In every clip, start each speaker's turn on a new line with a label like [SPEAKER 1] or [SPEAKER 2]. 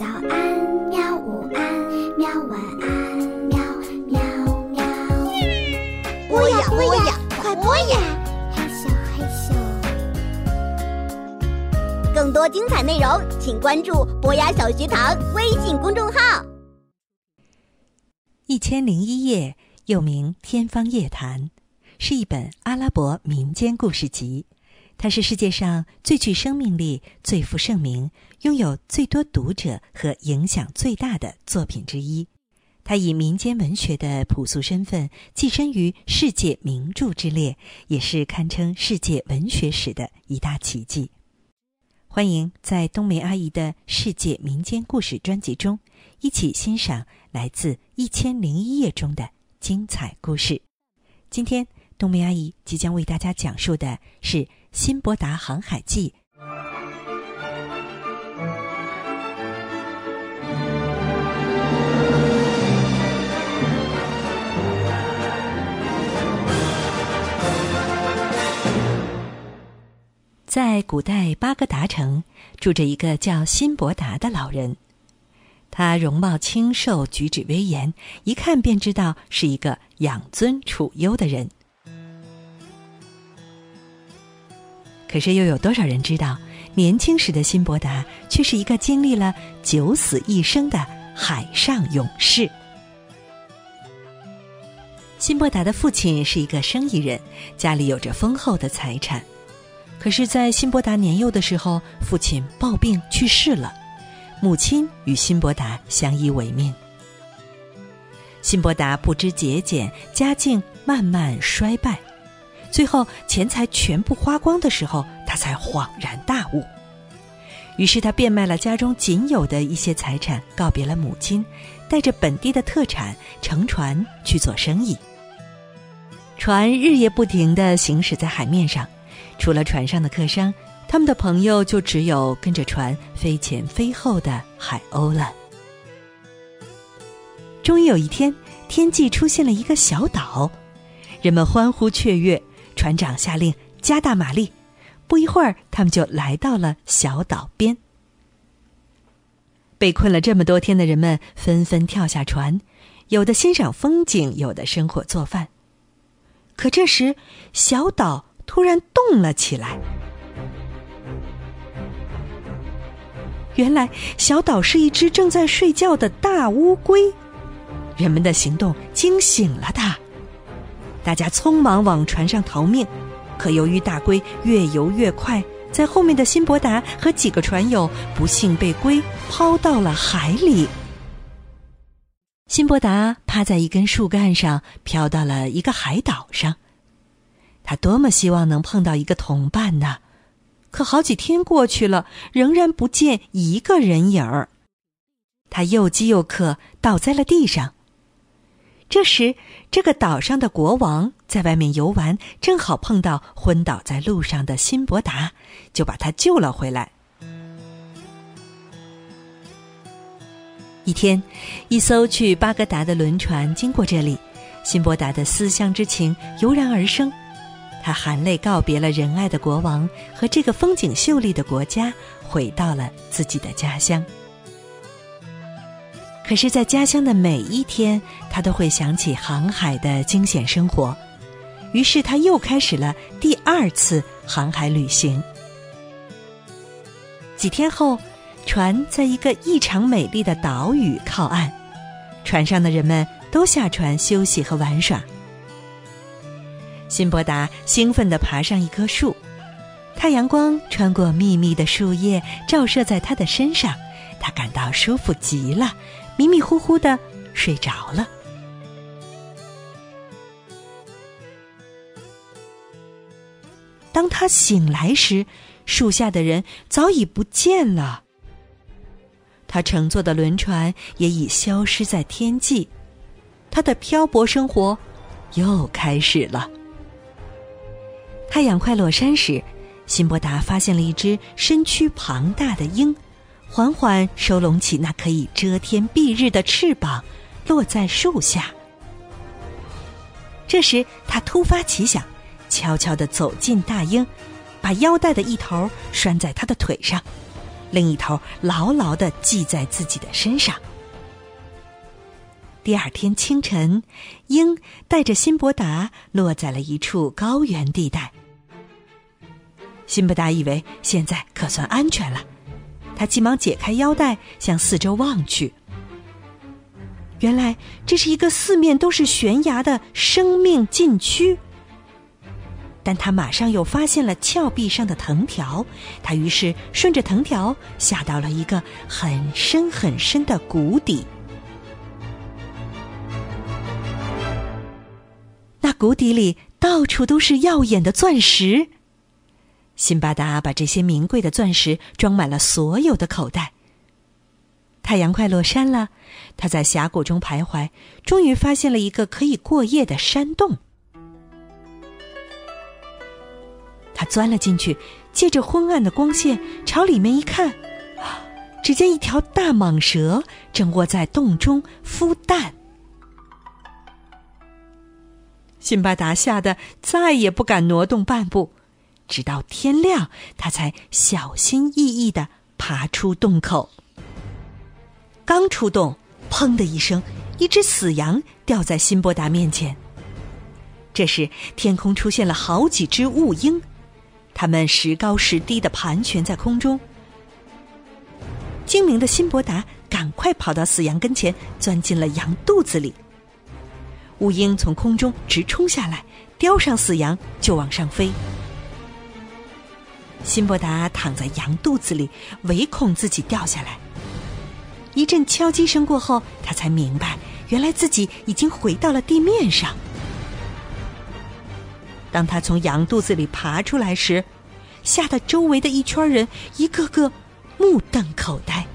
[SPEAKER 1] 早安，喵！午安，喵！晚安，喵喵喵。
[SPEAKER 2] 播呀播呀，快播呀！
[SPEAKER 1] 嘿咻嘿咻。
[SPEAKER 2] 更多精彩内容，请关注博雅小学堂微信公众号。
[SPEAKER 3] 一千零一夜，又名《天方夜谭》，是一本阿拉伯民间故事集。它是世界上最具生命力、最负盛名、拥有最多读者和影响最大的作品之一。它以民间文学的朴素身份跻身于世界名著之列，也是堪称世界文学史的一大奇迹。欢迎在冬梅阿姨的世界民间故事专辑中，一起欣赏来自《一千零一夜》中的精彩故事。今天，冬梅阿姨即将为大家讲述的是。《辛伯达航海记》在古代巴格达城住着一个叫辛伯达的老人，他容貌清瘦，举止威严，一看便知道是一个养尊处优的人。可是又有多少人知道，年轻时的辛伯达却是一个经历了九死一生的海上勇士？辛伯达的父亲是一个生意人，家里有着丰厚的财产。可是，在辛伯达年幼的时候，父亲暴病去世了，母亲与辛伯达相依为命。辛伯达不知节俭，家境慢慢衰败。最后钱财全部花光的时候，他才恍然大悟。于是他变卖了家中仅有的一些财产，告别了母亲，带着本地的特产乘船去做生意。船日夜不停地行驶在海面上，除了船上的客商，他们的朋友就只有跟着船飞前飞后的海鸥了。终于有一天，天际出现了一个小岛，人们欢呼雀跃。船长下令加大马力，不一会儿，他们就来到了小岛边。被困了这么多天的人们纷纷跳下船，有的欣赏风景，有的生火做饭。可这时，小岛突然动了起来。原来，小岛是一只正在睡觉的大乌龟。人们的行动惊醒了它。大家匆忙往船上逃命，可由于大龟越游越快，在后面的辛伯达和几个船友不幸被龟抛到了海里。辛伯达趴在一根树干上，飘到了一个海岛上。他多么希望能碰到一个同伴呢？可好几天过去了，仍然不见一个人影儿。他又饥又渴，倒在了地上。这时，这个岛上的国王在外面游玩，正好碰到昏倒在路上的辛伯达，就把他救了回来。一天，一艘去巴格达的轮船经过这里，辛伯达的思乡之情油然而生，他含泪告别了仁爱的国王和这个风景秀丽的国家，回到了自己的家乡。可是，在家乡的每一天，他都会想起航海的惊险生活，于是他又开始了第二次航海旅行。几天后，船在一个异常美丽的岛屿靠岸，船上的人们都下船休息和玩耍。辛伯达兴奋地爬上一棵树，太阳光穿过密密的树叶，照射在他的身上，他感到舒服极了。迷迷糊糊的睡着了。当他醒来时，树下的人早已不见了。他乘坐的轮船也已消失在天际，他的漂泊生活又开始了。太阳快落山时，辛伯达发现了一只身躯庞大的鹰。缓缓收拢起那可以遮天蔽日的翅膀，落在树下。这时，他突发奇想，悄悄地走进大鹰，把腰带的一头拴在他的腿上，另一头牢牢的系在自己的身上。第二天清晨，鹰带着辛伯达落在了一处高原地带。辛伯达以为现在可算安全了，他急忙解开腰带，向四周望去。原来这是一个四面都是悬崖的生命禁区。但他马上又发现了峭壁上的藤条，他于是顺着藤条下到了一个很深很深的谷底。那谷底里到处都是耀眼的钻石。辛巴达把这些名贵的钻石装满了所有的口袋。太阳快落山了，他在峡谷中徘徊，终于发现了一个可以过夜的山洞。他钻了进去，借着昏暗的光线朝里面一看，只见一条大蟒蛇正卧在洞中孵蛋。辛巴达吓得再也不敢挪动半步，直到天亮，他才小心翼翼的爬出洞口。刚出洞，砰的一声，一只死羊掉在辛伯达面前。这时，天空出现了好几只雾鹰。它们时高时低的盘旋在空中。精明的辛伯达赶快跑到死羊跟前，钻进了羊肚子里。乌鹰从空中直冲下来，叼上死羊就往上飞。辛伯达躺在羊肚子里，唯恐自己掉下来。一阵敲击声过后，他才明白，原来自己已经回到了地面上。当他从羊肚子里爬出来时，吓得周围的一圈人一个个目瞪口呆。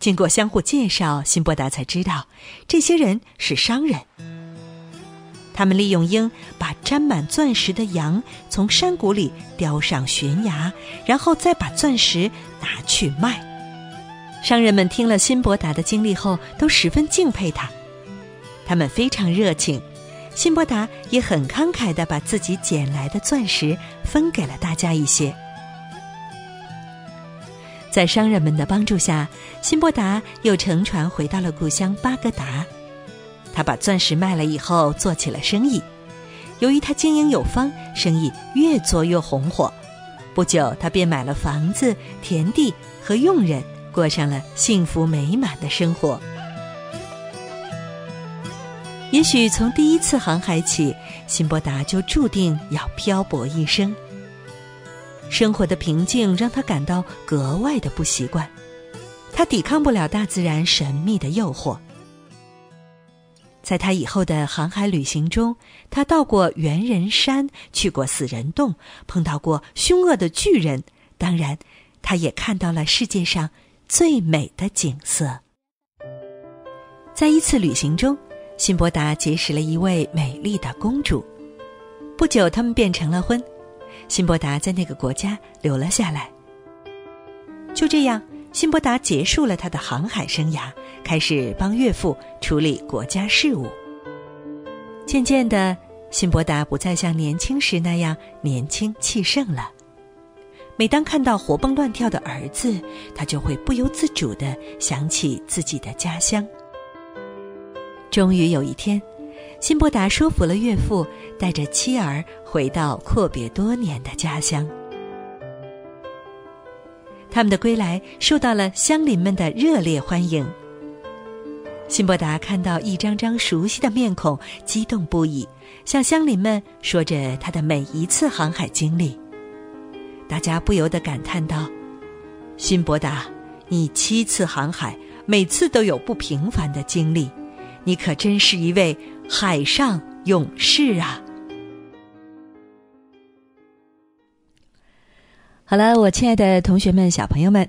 [SPEAKER 3] 经过相互介绍，辛伯达才知道，这些人是商人。他们利用鹰把沾满钻石的羊从山谷里叼上悬崖，然后再把钻石拿去卖。商人们听了辛伯达的经历后，都十分敬佩他。他们非常热情，辛伯达也很慷慨的把自己捡来的钻石分给了大家一些。在商人们的帮助下，辛伯达又乘船回到了故乡巴格达。他把钻石卖了以后，做起了生意。由于他经营有方，生意越做越红火。不久，他便买了房子、田地和佣人。过上了幸福美满的生活。也许从第一次航海起，辛伯达就注定要漂泊一生。生活的平静让他感到格外的不习惯，他抵抗不了大自然神秘的诱惑。在他以后的航海旅行中，他到过猿人山，去过死人洞，碰到过凶恶的巨人，当然，他也看到了世界上。最美的景色。在一次旅行中，辛伯达结识了一位美丽的公主。不久，他们便成了婚。辛伯达在那个国家留了下来。就这样，辛伯达结束了他的航海生涯，开始帮岳父处理国家事务。渐渐的，辛伯达不再像年轻时那样年轻气盛了。每当看到活蹦乱跳的儿子，他就会不由自主的想起自己的家乡。终于有一天，辛伯达说服了岳父，带着妻儿回到阔别多年的家乡。他们的归来受到了乡邻们的热烈欢迎。辛伯达看到一张张熟悉的面孔，激动不已，向乡邻们说着他的每一次航海经历。大家不由得感叹道：“辛伯达，你七次航海，每次都有不平凡的经历，你可真是一位海上勇士啊！”好了，我亲爱的同学们、小朋友们，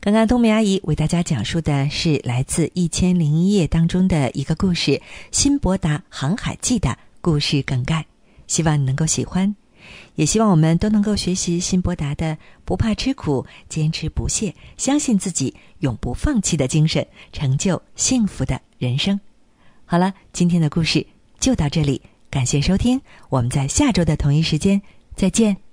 [SPEAKER 3] 刚刚冬梅阿姨为大家讲述的是来自《一千零一夜》当中的一个故事《辛伯达航海记》的故事梗概，希望你能够喜欢。也希望我们都能够学习辛伯达的不怕吃苦、坚持不懈、相信自己、永不放弃的精神，成就幸福的人生。好了，今天的故事就到这里，感谢收听，我们在下周的同一时间再见。